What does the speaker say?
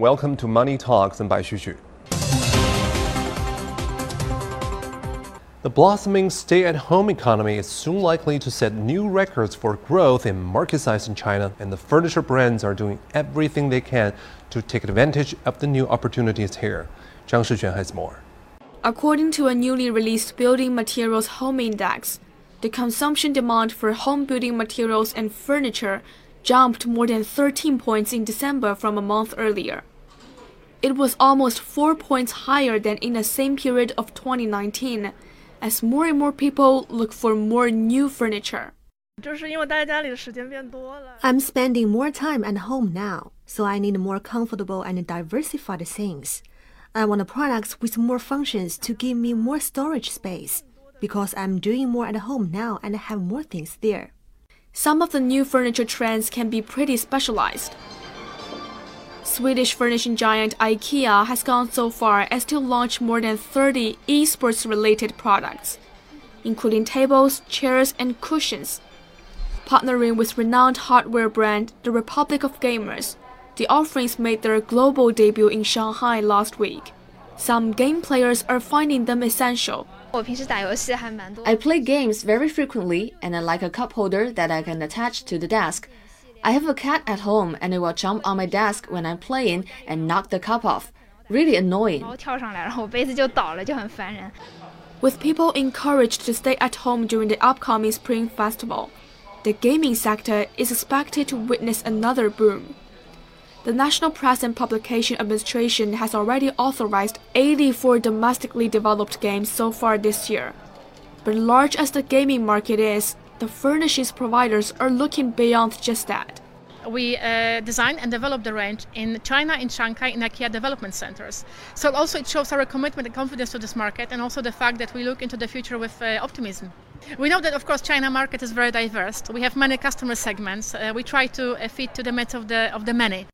Welcome to Money Talks and Bai Xuxu. The blossoming stay at home economy is soon likely to set new records for growth in market size in China, and the furniture brands are doing everything they can to take advantage of the new opportunities here. Zhang Shixuan has more. According to a newly released Building Materials Home Index, the consumption demand for home building materials and furniture jumped more than 13 points in December from a month earlier. It was almost 4 points higher than in the same period of 2019 as more and more people look for more new furniture. I'm spending more time at home now, so I need more comfortable and diversified things. I want products with more functions to give me more storage space because I'm doing more at home now and I have more things there. Some of the new furniture trends can be pretty specialized. Swedish furnishing giant IKEA has gone so far as to launch more than 30 esports related products, including tables, chairs, and cushions. Partnering with renowned hardware brand The Republic of Gamers, the offerings made their global debut in Shanghai last week. Some game players are finding them essential. I play games very frequently and I like a cup holder that I can attach to the desk I have a cat at home and it will jump on my desk when I'm playing and knock the cup off. Really annoying. With people encouraged to stay at home during the upcoming Spring Festival, the gaming sector is expected to witness another boom. The National Press and Publication Administration has already authorized 84 domestically developed games so far this year. But large as the gaming market is, the furnishings providers are looking beyond just that. We uh, design and develop the range in China, in Shanghai, in IKEA development centers. So also it shows our commitment and confidence to this market, and also the fact that we look into the future with uh, optimism. We know that, of course, China market is very diverse. We have many customer segments. Uh, we try to uh, fit to the needs of the of the many.